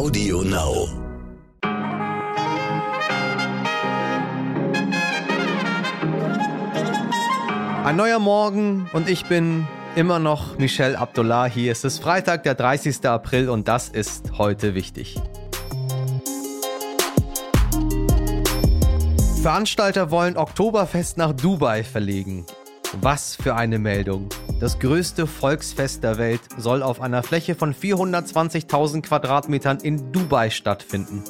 Audio Now. Ein neuer Morgen und ich bin immer noch Michel Abdullahi. Es ist Freitag, der 30. April und das ist heute wichtig. Veranstalter wollen Oktoberfest nach Dubai verlegen. Was für eine Meldung. Das größte Volksfest der Welt soll auf einer Fläche von 420.000 Quadratmetern in Dubai stattfinden.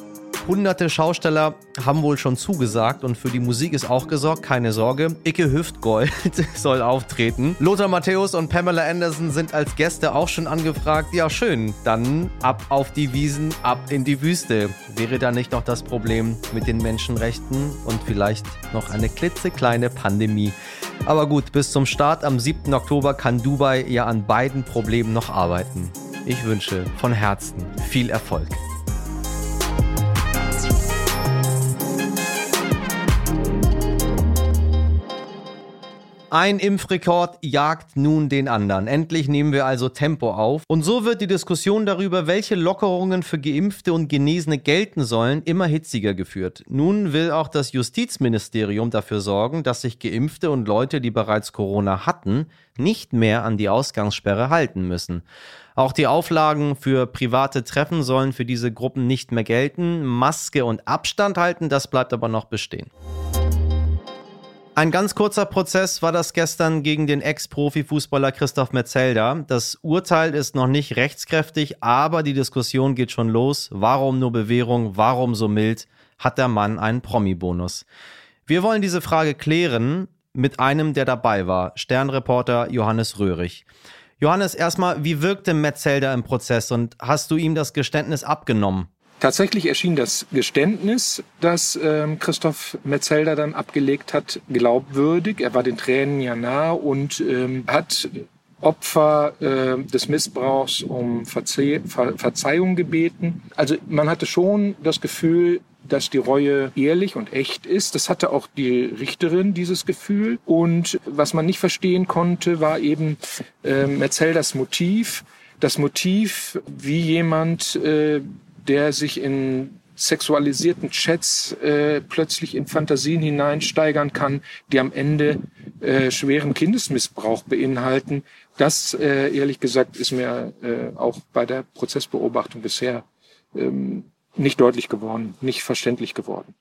Hunderte Schausteller haben wohl schon zugesagt und für die Musik ist auch gesorgt, keine Sorge. Icke Hüftgold soll auftreten. Lothar Matthäus und Pamela Anderson sind als Gäste auch schon angefragt. Ja, schön. Dann ab auf die Wiesen, ab in die Wüste. Wäre da nicht noch das Problem mit den Menschenrechten und vielleicht noch eine klitzekleine Pandemie? Aber gut, bis zum Start am 7. Oktober kann Dubai ja an beiden Problemen noch arbeiten. Ich wünsche von Herzen viel Erfolg. Ein Impfrekord jagt nun den anderen. Endlich nehmen wir also Tempo auf. Und so wird die Diskussion darüber, welche Lockerungen für Geimpfte und Genesene gelten sollen, immer hitziger geführt. Nun will auch das Justizministerium dafür sorgen, dass sich Geimpfte und Leute, die bereits Corona hatten, nicht mehr an die Ausgangssperre halten müssen. Auch die Auflagen für private Treffen sollen für diese Gruppen nicht mehr gelten. Maske und Abstand halten, das bleibt aber noch bestehen. Ein ganz kurzer Prozess war das gestern gegen den Ex-Profi-Fußballer Christoph Metzelder. Das Urteil ist noch nicht rechtskräftig, aber die Diskussion geht schon los. Warum nur Bewährung? Warum so mild? Hat der Mann einen Promi-Bonus? Wir wollen diese Frage klären mit einem, der dabei war, Sternreporter Johannes Röhrig. Johannes, erstmal, wie wirkte Metzelder im Prozess und hast du ihm das Geständnis abgenommen? Tatsächlich erschien das Geständnis, das ähm, Christoph Metzelder dann abgelegt hat, glaubwürdig. Er war den Tränen ja nah und ähm, hat Opfer äh, des Missbrauchs um Verze Ver Verzeihung gebeten. Also man hatte schon das Gefühl, dass die Reue ehrlich und echt ist. Das hatte auch die Richterin dieses Gefühl. Und was man nicht verstehen konnte, war eben äh, Metzelders Motiv. Das Motiv, wie jemand äh, der sich in sexualisierten Chats äh, plötzlich in Fantasien hineinsteigern kann, die am Ende äh, schweren Kindesmissbrauch beinhalten. Das, äh, ehrlich gesagt, ist mir äh, auch bei der Prozessbeobachtung bisher ähm, nicht deutlich geworden, nicht verständlich geworden.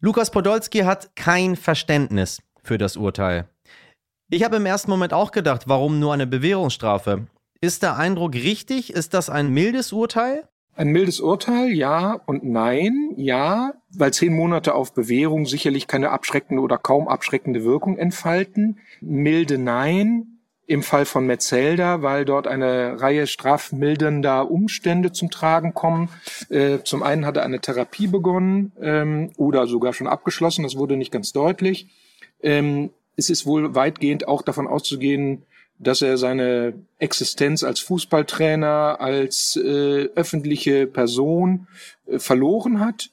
Lukas Podolski hat kein Verständnis für das Urteil. Ich habe im ersten Moment auch gedacht, warum nur eine Bewährungsstrafe? Ist der Eindruck richtig? Ist das ein mildes Urteil? Ein mildes Urteil, ja und nein, ja, weil zehn Monate auf Bewährung sicherlich keine abschreckende oder kaum abschreckende Wirkung entfalten. Milde nein, im Fall von Metzelder, weil dort eine Reihe strafmildernder Umstände zum Tragen kommen. Äh, zum einen hat er eine Therapie begonnen ähm, oder sogar schon abgeschlossen, das wurde nicht ganz deutlich. Ähm, es ist wohl weitgehend auch davon auszugehen, dass er seine Existenz als Fußballtrainer, als äh, öffentliche Person äh, verloren hat.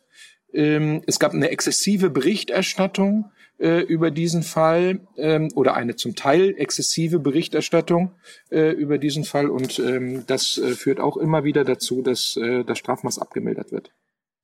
Ähm, es gab eine exzessive Berichterstattung äh, über diesen Fall ähm, oder eine zum Teil exzessive Berichterstattung äh, über diesen Fall und ähm, das äh, führt auch immer wieder dazu, dass äh, das Strafmaß abgemildert wird.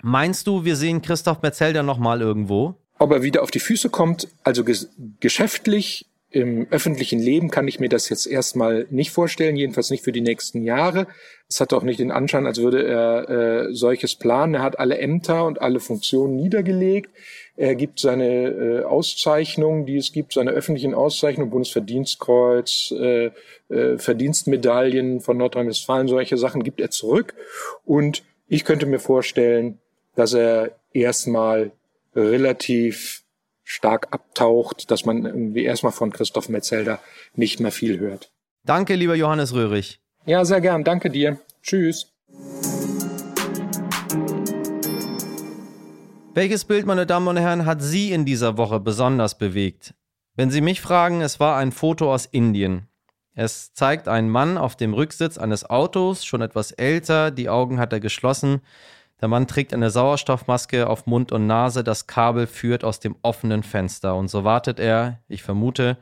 Meinst du, wir sehen Christoph Metzelder noch mal irgendwo? Ob er wieder auf die Füße kommt, also ges geschäftlich im öffentlichen Leben kann ich mir das jetzt erstmal nicht vorstellen, jedenfalls nicht für die nächsten Jahre. Es hat auch nicht den Anschein, als würde er äh, solches planen. Er hat alle Ämter und alle Funktionen niedergelegt. Er gibt seine äh, Auszeichnungen, die es gibt, seine öffentlichen Auszeichnungen, Bundesverdienstkreuz, äh, äh, Verdienstmedaillen von Nordrhein-Westfalen, solche Sachen gibt er zurück. Und ich könnte mir vorstellen, dass er erstmal relativ stark abtaucht, dass man irgendwie erstmal von Christoph Metzelder nicht mehr viel hört. Danke, lieber Johannes Röhrig. Ja, sehr gern. Danke dir. Tschüss. Welches Bild, meine Damen und Herren, hat Sie in dieser Woche besonders bewegt? Wenn Sie mich fragen, es war ein Foto aus Indien. Es zeigt einen Mann auf dem Rücksitz eines Autos, schon etwas älter, die Augen hat er geschlossen. Der Mann trägt eine Sauerstoffmaske auf Mund und Nase, das Kabel führt aus dem offenen Fenster und so wartet er, ich vermute,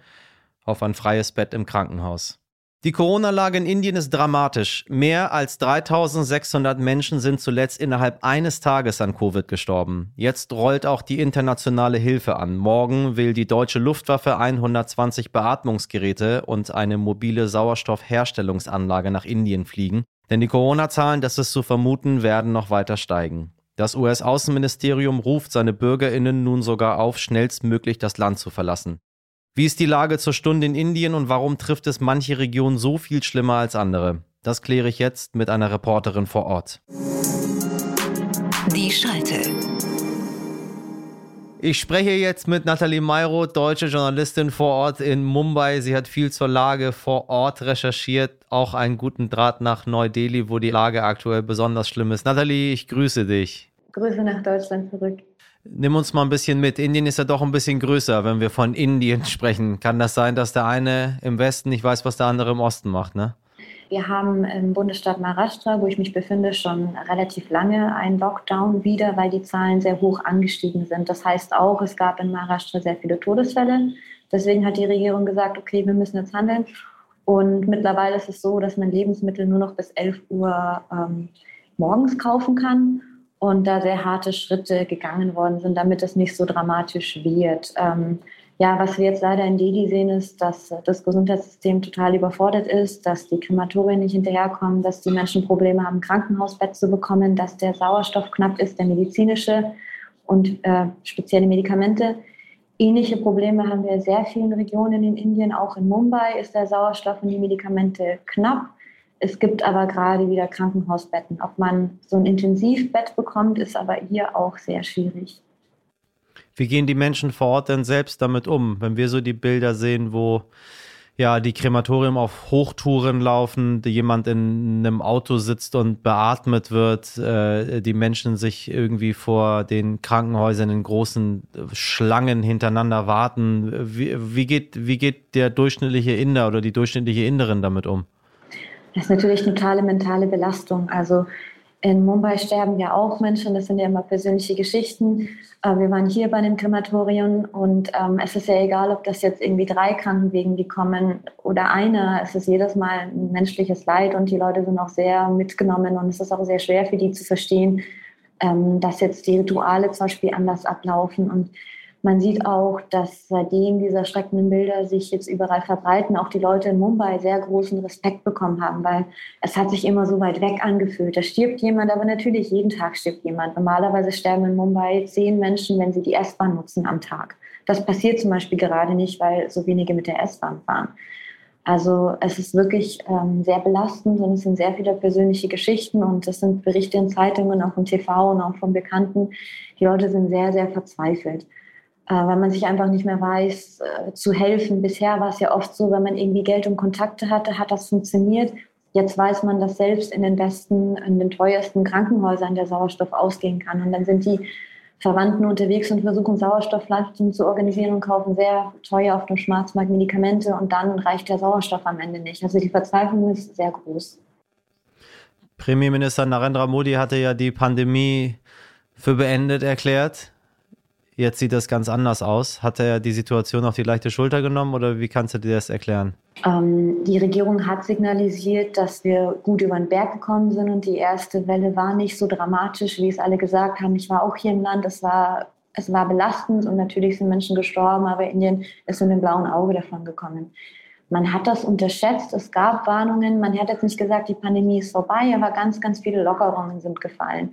auf ein freies Bett im Krankenhaus. Die Corona-Lage in Indien ist dramatisch. Mehr als 3600 Menschen sind zuletzt innerhalb eines Tages an Covid gestorben. Jetzt rollt auch die internationale Hilfe an. Morgen will die deutsche Luftwaffe 120 Beatmungsgeräte und eine mobile Sauerstoffherstellungsanlage nach Indien fliegen. Denn die Corona-Zahlen, das ist zu vermuten, werden noch weiter steigen. Das US-Außenministerium ruft seine Bürgerinnen nun sogar auf, schnellstmöglich das Land zu verlassen. Wie ist die Lage zur Stunde in Indien und warum trifft es manche Regionen so viel schlimmer als andere? Das kläre ich jetzt mit einer Reporterin vor Ort. Die Schalte. Ich spreche jetzt mit Nathalie Mayro, deutsche Journalistin vor Ort in Mumbai. Sie hat viel zur Lage vor Ort recherchiert, auch einen guten Draht nach Neu-Delhi, wo die Lage aktuell besonders schlimm ist. Nathalie, ich grüße dich. Grüße nach Deutschland zurück. Nimm uns mal ein bisschen mit. Indien ist ja doch ein bisschen größer, wenn wir von Indien sprechen. Kann das sein, dass der eine im Westen nicht weiß, was der andere im Osten macht, ne? Wir haben im Bundesstaat Maharashtra, wo ich mich befinde, schon relativ lange einen Lockdown wieder, weil die Zahlen sehr hoch angestiegen sind. Das heißt auch, es gab in Maharashtra sehr viele Todesfälle. Deswegen hat die Regierung gesagt, okay, wir müssen jetzt handeln. Und mittlerweile ist es so, dass man Lebensmittel nur noch bis 11 Uhr ähm, morgens kaufen kann und da sehr harte Schritte gegangen worden sind, damit es nicht so dramatisch wird. Ähm, ja, was wir jetzt leider in Delhi sehen, ist, dass das Gesundheitssystem total überfordert ist, dass die Krematorien nicht hinterherkommen, dass die Menschen Probleme haben, ein Krankenhausbett zu bekommen, dass der Sauerstoff knapp ist, der medizinische und äh, spezielle Medikamente. Ähnliche Probleme haben wir in sehr vielen Regionen in Indien. Auch in Mumbai ist der Sauerstoff und die Medikamente knapp. Es gibt aber gerade wieder Krankenhausbetten. Ob man so ein Intensivbett bekommt, ist aber hier auch sehr schwierig. Wie gehen die Menschen vor Ort denn selbst damit um, wenn wir so die Bilder sehen, wo ja die Krematorium auf Hochtouren laufen, jemand in einem Auto sitzt und beatmet wird, äh, die Menschen sich irgendwie vor den Krankenhäusern in großen Schlangen hintereinander warten. Wie, wie, geht, wie geht der durchschnittliche Inder oder die durchschnittliche Inderin damit um? Das ist natürlich totale mentale Belastung. Also in Mumbai sterben ja auch Menschen, das sind ja immer persönliche Geschichten. Äh, wir waren hier bei dem Krematorium und ähm, es ist ja egal, ob das jetzt irgendwie drei Krankenwegen, die kommen oder einer. Es ist jedes Mal ein menschliches Leid und die Leute sind auch sehr mitgenommen und es ist auch sehr schwer für die zu verstehen, ähm, dass jetzt die Rituale zum Beispiel anders ablaufen und man sieht auch, dass seitdem diese erschreckenden Bilder sich jetzt überall verbreiten, auch die Leute in Mumbai sehr großen Respekt bekommen haben, weil es hat sich immer so weit weg angefühlt. Da stirbt jemand, aber natürlich jeden Tag stirbt jemand. Normalerweise sterben in Mumbai zehn Menschen, wenn sie die S-Bahn nutzen am Tag. Das passiert zum Beispiel gerade nicht, weil so wenige mit der S-Bahn fahren. Also es ist wirklich ähm, sehr belastend und es sind sehr viele persönliche Geschichten und es sind Berichte in Zeitungen, auch im TV und auch von Bekannten. Die Leute sind sehr, sehr verzweifelt weil man sich einfach nicht mehr weiß, äh, zu helfen. Bisher war es ja oft so, wenn man irgendwie Geld und Kontakte hatte, hat das funktioniert. Jetzt weiß man, dass selbst in den besten, in den teuersten Krankenhäusern der Sauerstoff ausgehen kann. Und dann sind die Verwandten unterwegs und versuchen Sauerstoffflaschen zu organisieren und kaufen sehr teuer auf dem Schwarzmarkt Medikamente und dann reicht der Sauerstoff am Ende nicht. Also die Verzweiflung ist sehr groß. Premierminister Narendra Modi hatte ja die Pandemie für beendet erklärt. Jetzt sieht das ganz anders aus. Hat er die Situation auf die leichte Schulter genommen oder wie kannst du dir das erklären? Ähm, die Regierung hat signalisiert, dass wir gut über den Berg gekommen sind und die erste Welle war nicht so dramatisch, wie es alle gesagt haben. Ich war auch hier im Land, es war, es war belastend und natürlich sind Menschen gestorben, aber Indien ist mit dem blauen Auge davon gekommen. Man hat das unterschätzt, es gab Warnungen, man hat jetzt nicht gesagt, die Pandemie ist vorbei, aber ganz, ganz viele Lockerungen sind gefallen.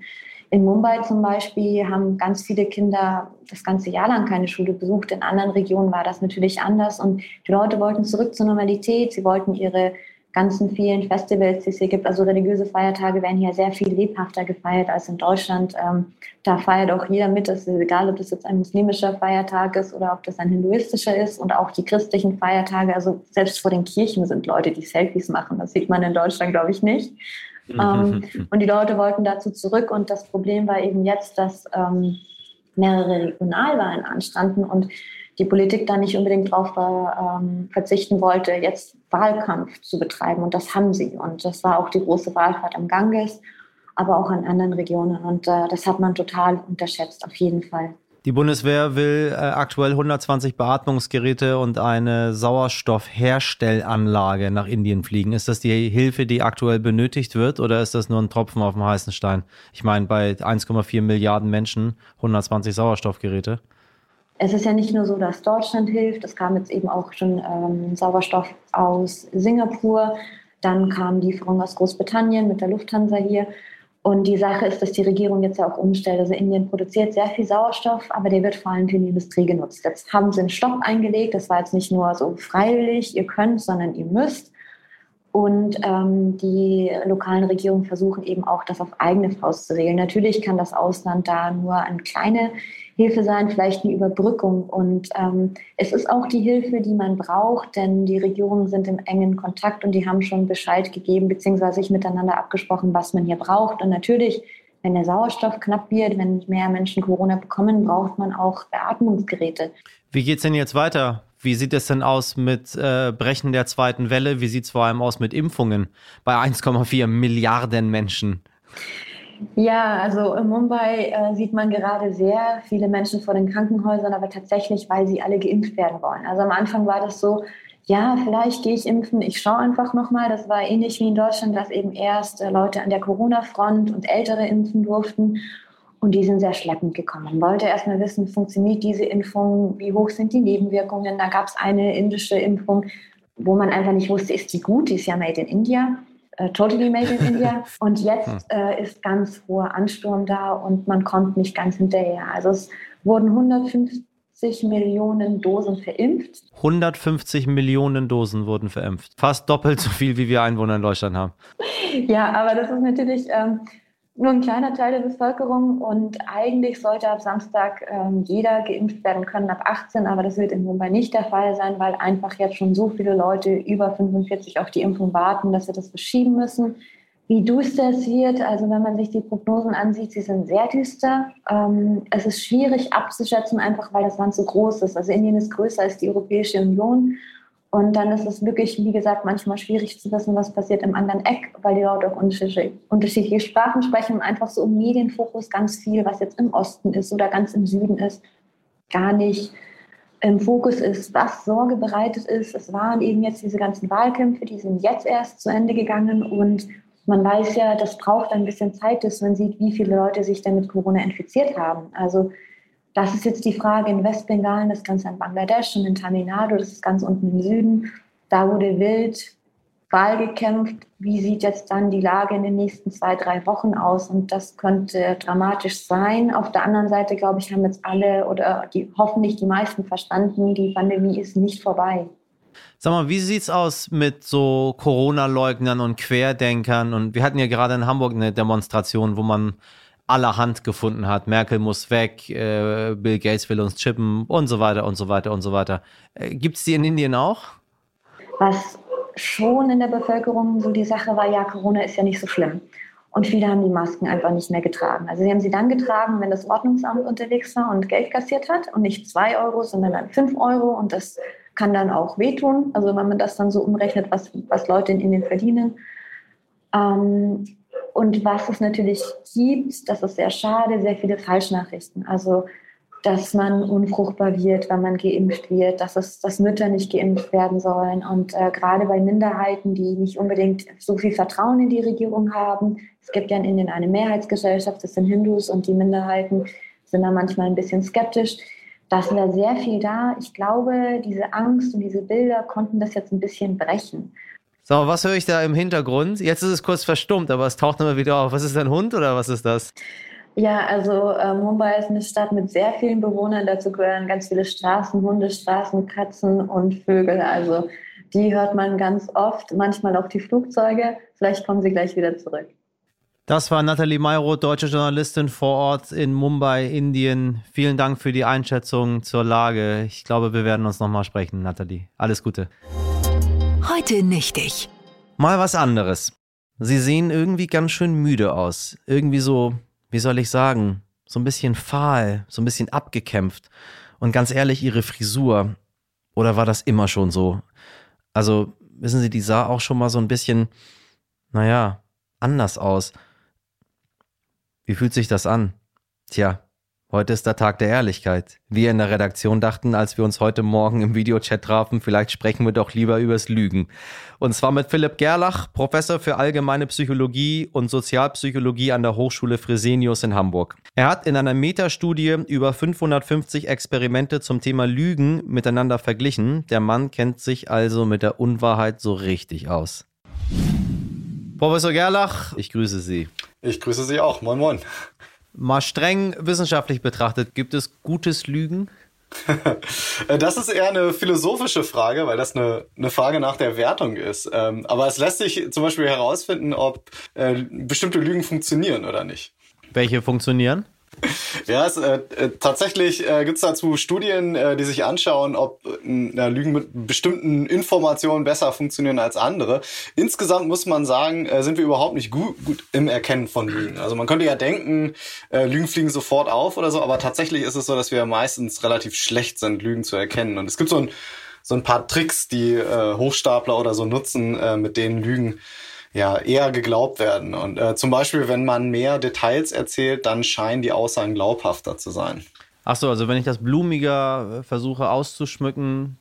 In Mumbai zum Beispiel haben ganz viele Kinder das ganze Jahr lang keine Schule besucht. In anderen Regionen war das natürlich anders. Und die Leute wollten zurück zur Normalität. Sie wollten ihre ganzen vielen Festivals, die es hier gibt, also religiöse Feiertage werden hier sehr viel lebhafter gefeiert als in Deutschland. Ähm, da feiert auch jeder mit. Es ist egal, ob das jetzt ein muslimischer Feiertag ist oder ob das ein hinduistischer ist und auch die christlichen Feiertage. Also selbst vor den Kirchen sind Leute, die Selfies machen. Das sieht man in Deutschland, glaube ich, nicht. Ähm, und die Leute wollten dazu zurück. Und das Problem war eben jetzt, dass ähm, mehrere Regionalwahlen anstanden und die Politik da nicht unbedingt darauf ähm, verzichten wollte, jetzt Wahlkampf zu betreiben. Und das haben sie. Und das war auch die große Wahlfahrt am Ganges, aber auch an anderen Regionen. Und äh, das hat man total unterschätzt, auf jeden Fall. Die Bundeswehr will äh, aktuell 120 Beatmungsgeräte und eine Sauerstoffherstellanlage nach Indien fliegen. Ist das die Hilfe, die aktuell benötigt wird oder ist das nur ein Tropfen auf dem heißen Stein? Ich meine, bei 1,4 Milliarden Menschen 120 Sauerstoffgeräte. Es ist ja nicht nur so, dass Deutschland hilft, es kam jetzt eben auch schon ähm, Sauerstoff aus Singapur, dann kam die Lieferung aus Großbritannien mit der Lufthansa hier. Und die Sache ist, dass die Regierung jetzt ja auch umstellt. Also Indien produziert sehr viel Sauerstoff, aber der wird vor allem für die Industrie genutzt. Jetzt haben sie einen Stopp eingelegt. Das war jetzt nicht nur so freiwillig, ihr könnt, sondern ihr müsst. Und ähm, die lokalen Regierungen versuchen eben auch, das auf eigene Faust zu regeln. Natürlich kann das Ausland da nur eine kleine Hilfe sein, vielleicht eine Überbrückung. Und ähm, es ist auch die Hilfe, die man braucht, denn die Regierungen sind im engen Kontakt und die haben schon Bescheid gegeben, beziehungsweise sich miteinander abgesprochen, was man hier braucht. Und natürlich, wenn der Sauerstoff knapp wird, wenn mehr Menschen Corona bekommen, braucht man auch Beatmungsgeräte. Wie geht es denn jetzt weiter? Wie sieht es denn aus mit äh, Brechen der zweiten Welle? Wie sieht es vor allem aus mit Impfungen bei 1,4 Milliarden Menschen? Ja, also in Mumbai äh, sieht man gerade sehr viele Menschen vor den Krankenhäusern, aber tatsächlich, weil sie alle geimpft werden wollen. Also am Anfang war das so, ja, vielleicht gehe ich impfen, ich schaue einfach nochmal. Das war ähnlich wie in Deutschland, dass eben erst äh, Leute an der Corona-Front und Ältere impfen durften. Und die sind sehr schleppend gekommen. Man wollte erstmal wissen, funktioniert diese Impfung, wie hoch sind die Nebenwirkungen. Da gab es eine indische Impfung, wo man einfach nicht wusste, ist die gut, die ist ja made in India äh, totally made in India. Und jetzt hm. äh, ist ganz hoher Ansturm da und man kommt nicht ganz hinterher. Also es wurden 150 Millionen Dosen verimpft. 150 Millionen Dosen wurden verimpft. Fast doppelt so viel, wie wir Einwohner in Deutschland haben. Ja, aber das ist natürlich ähm, nur ein kleiner Teil der Bevölkerung und eigentlich sollte ab Samstag ähm, jeder geimpft werden können ab 18, aber das wird in Mumbai nicht der Fall sein, weil einfach jetzt schon so viele Leute über 45 auf die Impfung warten, dass wir das verschieben müssen. Wie düster es wird, also wenn man sich die Prognosen ansieht, sie sind sehr düster. Ähm, es ist schwierig abzuschätzen, einfach weil das Land so groß ist. Also Indien ist größer als die Europäische Union und dann ist es wirklich, wie gesagt, manchmal schwierig zu wissen, was passiert im anderen Eck, weil die Leute auch unterschiedliche, unterschiedliche Sprachen sprechen und einfach so im Medienfokus ganz viel, was jetzt im Osten ist oder ganz im Süden ist, gar nicht im Fokus ist, was Sorge bereitet ist. Es waren eben jetzt diese ganzen Wahlkämpfe, die sind jetzt erst zu Ende gegangen und man weiß ja, das braucht ein bisschen Zeit, bis man sieht, wie viele Leute sich denn mit Corona infiziert haben. Also das ist jetzt die Frage in Westbengalen, das Ganze in Bangladesch und in Tamil Nadu, das ist ganz unten im Süden. Da wurde wild Wahl gekämpft. Wie sieht jetzt dann die Lage in den nächsten zwei, drei Wochen aus? Und das könnte dramatisch sein. Auf der anderen Seite, glaube ich, haben jetzt alle oder die, hoffentlich die meisten verstanden, die Pandemie ist nicht vorbei. Sag mal, wie sieht es aus mit so Corona-Leugnern und Querdenkern? Und wir hatten ja gerade in Hamburg eine Demonstration, wo man allerhand gefunden hat. Merkel muss weg, äh, Bill Gates will uns chippen und so weiter und so weiter und so weiter. Äh, Gibt es die in Indien auch? Was schon in der Bevölkerung so die Sache war, ja, Corona ist ja nicht so schlimm. Und viele haben die Masken einfach nicht mehr getragen. Also sie haben sie dann getragen, wenn das Ordnungsamt unterwegs war und Geld kassiert hat und nicht zwei Euro, sondern dann fünf Euro. Und das kann dann auch wehtun. Also wenn man das dann so umrechnet, was, was Leute in Indien verdienen. Ähm, und was es natürlich gibt, das ist sehr schade, sehr viele Falschnachrichten. Also, dass man unfruchtbar wird, wenn man geimpft wird, dass, es, dass Mütter nicht geimpft werden sollen. Und äh, gerade bei Minderheiten, die nicht unbedingt so viel Vertrauen in die Regierung haben. Es gibt ja in Indien eine Mehrheitsgesellschaft, das sind Hindus und die Minderheiten sind da manchmal ein bisschen skeptisch. Da ist ja sehr viel da. Ich glaube, diese Angst und diese Bilder konnten das jetzt ein bisschen brechen. So, was höre ich da im Hintergrund? Jetzt ist es kurz verstummt, aber es taucht immer wieder auf. Was ist ein Hund oder was ist das? Ja, also äh, Mumbai ist eine Stadt mit sehr vielen Bewohnern. Dazu gehören ganz viele Straßenhunde, Straßenkatzen und Vögel. Also die hört man ganz oft, manchmal auch die Flugzeuge. Vielleicht kommen sie gleich wieder zurück. Das war Nathalie Mayroth, deutsche Journalistin vor Ort in Mumbai, Indien. Vielen Dank für die Einschätzung zur Lage. Ich glaube, wir werden uns nochmal sprechen, Nathalie. Alles Gute. Heute nichtig. Mal was anderes. Sie sehen irgendwie ganz schön müde aus. Irgendwie so, wie soll ich sagen, so ein bisschen fahl, so ein bisschen abgekämpft. Und ganz ehrlich, Ihre Frisur. Oder war das immer schon so? Also, wissen Sie, die sah auch schon mal so ein bisschen, naja, anders aus. Wie fühlt sich das an? Tja, Heute ist der Tag der Ehrlichkeit. Wir in der Redaktion dachten, als wir uns heute Morgen im Videochat trafen, vielleicht sprechen wir doch lieber übers Lügen. Und zwar mit Philipp Gerlach, Professor für allgemeine Psychologie und Sozialpsychologie an der Hochschule Fresenius in Hamburg. Er hat in einer Metastudie über 550 Experimente zum Thema Lügen miteinander verglichen. Der Mann kennt sich also mit der Unwahrheit so richtig aus. Professor Gerlach, ich grüße Sie. Ich grüße Sie auch. Moin, moin. Mal streng wissenschaftlich betrachtet, gibt es gutes Lügen? Das ist eher eine philosophische Frage, weil das eine, eine Frage nach der Wertung ist. Ähm, aber es lässt sich zum Beispiel herausfinden, ob äh, bestimmte Lügen funktionieren oder nicht. Welche funktionieren? Ja, es, äh, äh, tatsächlich äh, gibt es dazu Studien, äh, die sich anschauen, ob äh, Lügen mit bestimmten Informationen besser funktionieren als andere. Insgesamt muss man sagen, äh, sind wir überhaupt nicht gut, gut im Erkennen von Lügen. Also man könnte ja denken, äh, Lügen fliegen sofort auf oder so, aber tatsächlich ist es so, dass wir meistens relativ schlecht sind, Lügen zu erkennen. Und es gibt so ein, so ein paar Tricks, die äh, Hochstapler oder so nutzen, äh, mit denen Lügen ja eher geglaubt werden. Und äh, zum Beispiel, wenn man mehr Details erzählt, dann scheinen die Aussagen glaubhafter zu sein. Ach so, also wenn ich das blumiger äh, versuche auszuschmücken,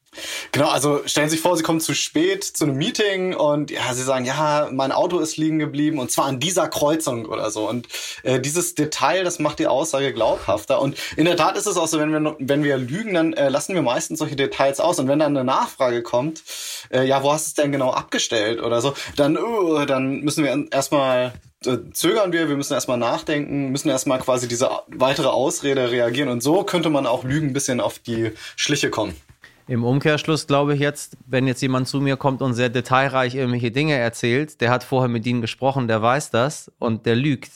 Genau, also stellen Sie sich vor, Sie kommen zu spät zu einem Meeting und ja, Sie sagen, ja, mein Auto ist liegen geblieben und zwar an dieser Kreuzung oder so. Und äh, dieses Detail, das macht die Aussage glaubhafter. Und in der Tat ist es auch so, wenn wir, wenn wir lügen, dann äh, lassen wir meistens solche Details aus. Und wenn dann eine Nachfrage kommt, äh, ja, wo hast du es denn genau abgestellt oder so, dann, uh, dann müssen wir erstmal äh, zögern wir, wir müssen erstmal nachdenken, müssen erstmal quasi diese weitere Ausrede reagieren. Und so könnte man auch Lügen ein bisschen auf die Schliche kommen. Im Umkehrschluss glaube ich jetzt, wenn jetzt jemand zu mir kommt und sehr detailreich irgendwelche Dinge erzählt, der hat vorher mit Ihnen gesprochen, der weiß das und der lügt.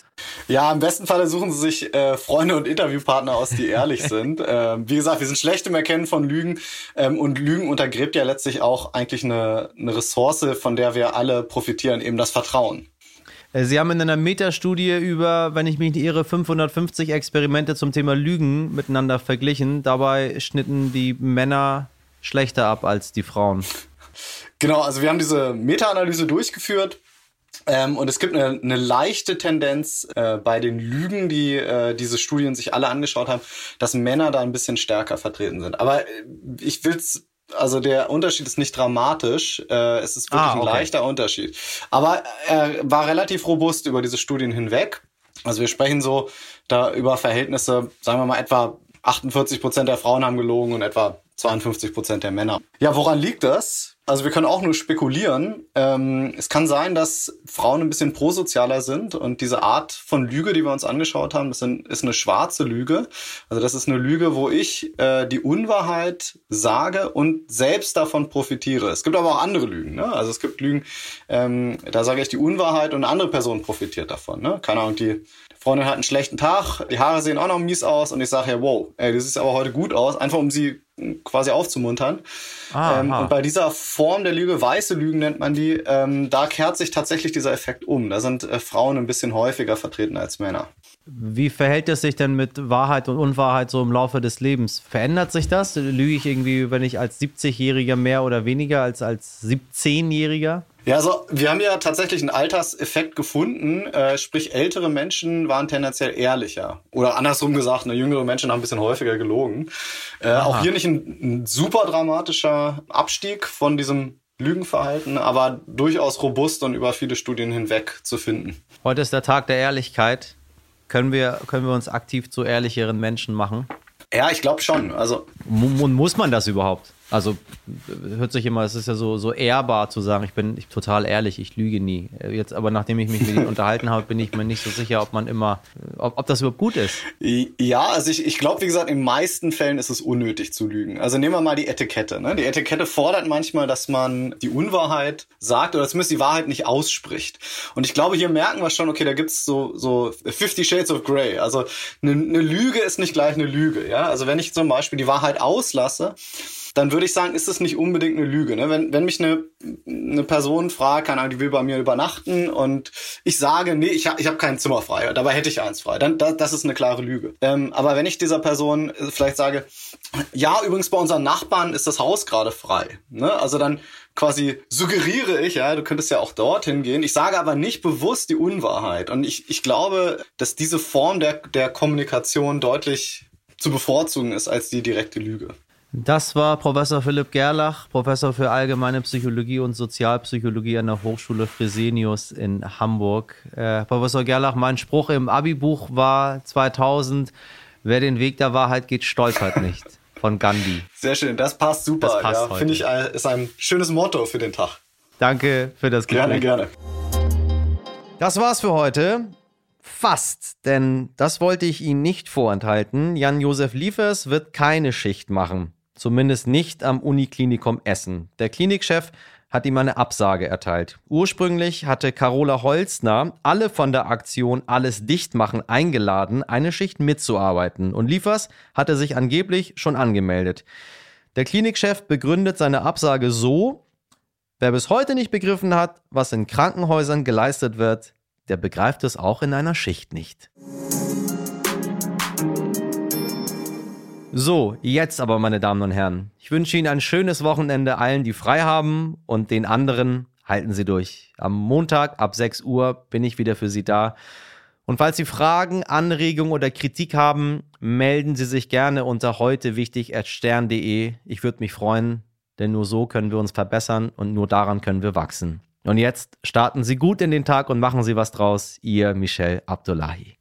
Ja, im besten Falle suchen Sie sich äh, Freunde und Interviewpartner aus, die ehrlich sind. Ähm, wie gesagt, wir sind schlecht im Erkennen von Lügen ähm, und Lügen untergräbt ja letztlich auch eigentlich eine, eine Ressource, von der wir alle profitieren, eben das Vertrauen. Äh, Sie haben in einer Metastudie über, wenn ich mich nicht irre, 550 Experimente zum Thema Lügen miteinander verglichen. Dabei schnitten die Männer schlechter ab als die Frauen. Genau, also wir haben diese Meta-Analyse durchgeführt. Ähm, und es gibt eine, eine leichte Tendenz äh, bei den Lügen, die äh, diese Studien sich alle angeschaut haben, dass Männer da ein bisschen stärker vertreten sind. Aber äh, ich will's also der Unterschied ist nicht dramatisch. Äh, es ist wirklich ah, okay. ein leichter Unterschied. Aber er war relativ robust über diese Studien hinweg. Also wir sprechen so da über Verhältnisse, sagen wir mal etwa 48 Prozent der Frauen haben gelogen und etwa 52 Prozent der Männer. Ja, woran liegt das? Also wir können auch nur spekulieren. Ähm, es kann sein, dass Frauen ein bisschen prosozialer sind und diese Art von Lüge, die wir uns angeschaut haben, das ist eine schwarze Lüge. Also das ist eine Lüge, wo ich äh, die Unwahrheit sage und selbst davon profitiere. Es gibt aber auch andere Lügen. Ne? Also es gibt Lügen, ähm, da sage ich die Unwahrheit und eine andere Person profitiert davon. Ne? Keine Ahnung, die Freundin hat einen schlechten Tag, die Haare sehen auch noch mies aus und ich sage ja, wow, ey, du siehst aber heute gut aus, einfach um sie quasi aufzumuntern. Ähm, und bei dieser Form der Lüge, weiße Lügen nennt man die, ähm, da kehrt sich tatsächlich dieser Effekt um. Da sind äh, Frauen ein bisschen häufiger vertreten als Männer. Wie verhält es sich denn mit Wahrheit und Unwahrheit so im Laufe des Lebens? Verändert sich das? Lüge ich irgendwie, wenn ich als 70-Jähriger mehr oder weniger als als 17-Jähriger? Ja, also wir haben ja tatsächlich einen Alterseffekt gefunden, äh, sprich ältere Menschen waren tendenziell ehrlicher. Oder andersrum gesagt, ne, jüngere Menschen haben ein bisschen häufiger gelogen. Äh, auch hier nicht ein, ein super dramatischer Abstieg von diesem Lügenverhalten, aber durchaus robust und über viele Studien hinweg zu finden. Heute ist der Tag der Ehrlichkeit. Können wir, können wir uns aktiv zu ehrlicheren Menschen machen? Ja, ich glaube schon. Also muss man das überhaupt? Also hört sich immer, es ist ja so, so ehrbar zu sagen, ich bin total ehrlich, ich lüge nie. Jetzt aber nachdem ich mich mit ihm unterhalten habe, bin ich mir nicht so sicher, ob man immer, ob, ob das überhaupt gut ist. Ja, also ich, ich glaube, wie gesagt, in meisten Fällen ist es unnötig zu lügen. Also nehmen wir mal die Etikette. Ne? Die Etikette fordert manchmal, dass man die Unwahrheit sagt oder zumindest die Wahrheit nicht ausspricht. Und ich glaube, hier merken wir schon, okay, da gibt's so, so 50 Shades of Grey. Also eine, eine Lüge ist nicht gleich eine Lüge. Ja? Also wenn ich zum Beispiel die Wahrheit auslasse, dann würde ich sagen, ist es nicht unbedingt eine Lüge. Ne? Wenn, wenn mich eine, eine Person fragt, keine Ahnung, die will bei mir übernachten und ich sage, nee, ich, ha, ich habe kein Zimmer frei, dabei hätte ich eins frei, dann da, das ist eine klare Lüge. Ähm, aber wenn ich dieser Person vielleicht sage, ja, übrigens bei unseren Nachbarn ist das Haus gerade frei, ne? also dann quasi suggeriere ich, ja, du könntest ja auch dorthin gehen. Ich sage aber nicht bewusst die Unwahrheit. Und ich, ich glaube, dass diese Form der, der Kommunikation deutlich zu bevorzugen ist als die direkte Lüge. Das war Professor Philipp Gerlach, Professor für allgemeine Psychologie und Sozialpsychologie an der Hochschule Fresenius in Hamburg. Äh, Professor Gerlach, mein Spruch im Abi-Buch war 2000, wer den Weg der Wahrheit geht, stolpert nicht. Von Gandhi. Sehr schön, das passt super. Das passt ja, Finde ich, äh, ist ein schönes Motto für den Tag. Danke für das Gespräch. Gerne, gerne. Das war's für heute. Fast, denn das wollte ich Ihnen nicht vorenthalten. Jan-Josef Liefers wird keine Schicht machen. Zumindest nicht am Uniklinikum Essen. Der Klinikchef hat ihm eine Absage erteilt. Ursprünglich hatte Carola Holzner alle von der Aktion Alles dicht machen eingeladen, eine Schicht mitzuarbeiten. Und Liefers hatte sich angeblich schon angemeldet. Der Klinikchef begründet seine Absage so, wer bis heute nicht begriffen hat, was in Krankenhäusern geleistet wird, der begreift es auch in einer Schicht nicht. So, jetzt aber, meine Damen und Herren. Ich wünsche Ihnen ein schönes Wochenende allen, die frei haben und den anderen halten Sie durch. Am Montag ab 6 Uhr bin ich wieder für Sie da. Und falls Sie Fragen, Anregungen oder Kritik haben, melden Sie sich gerne unter heute. Ich würde mich freuen, denn nur so können wir uns verbessern und nur daran können wir wachsen. Und jetzt starten Sie gut in den Tag und machen Sie was draus. Ihr Michel Abdullahi.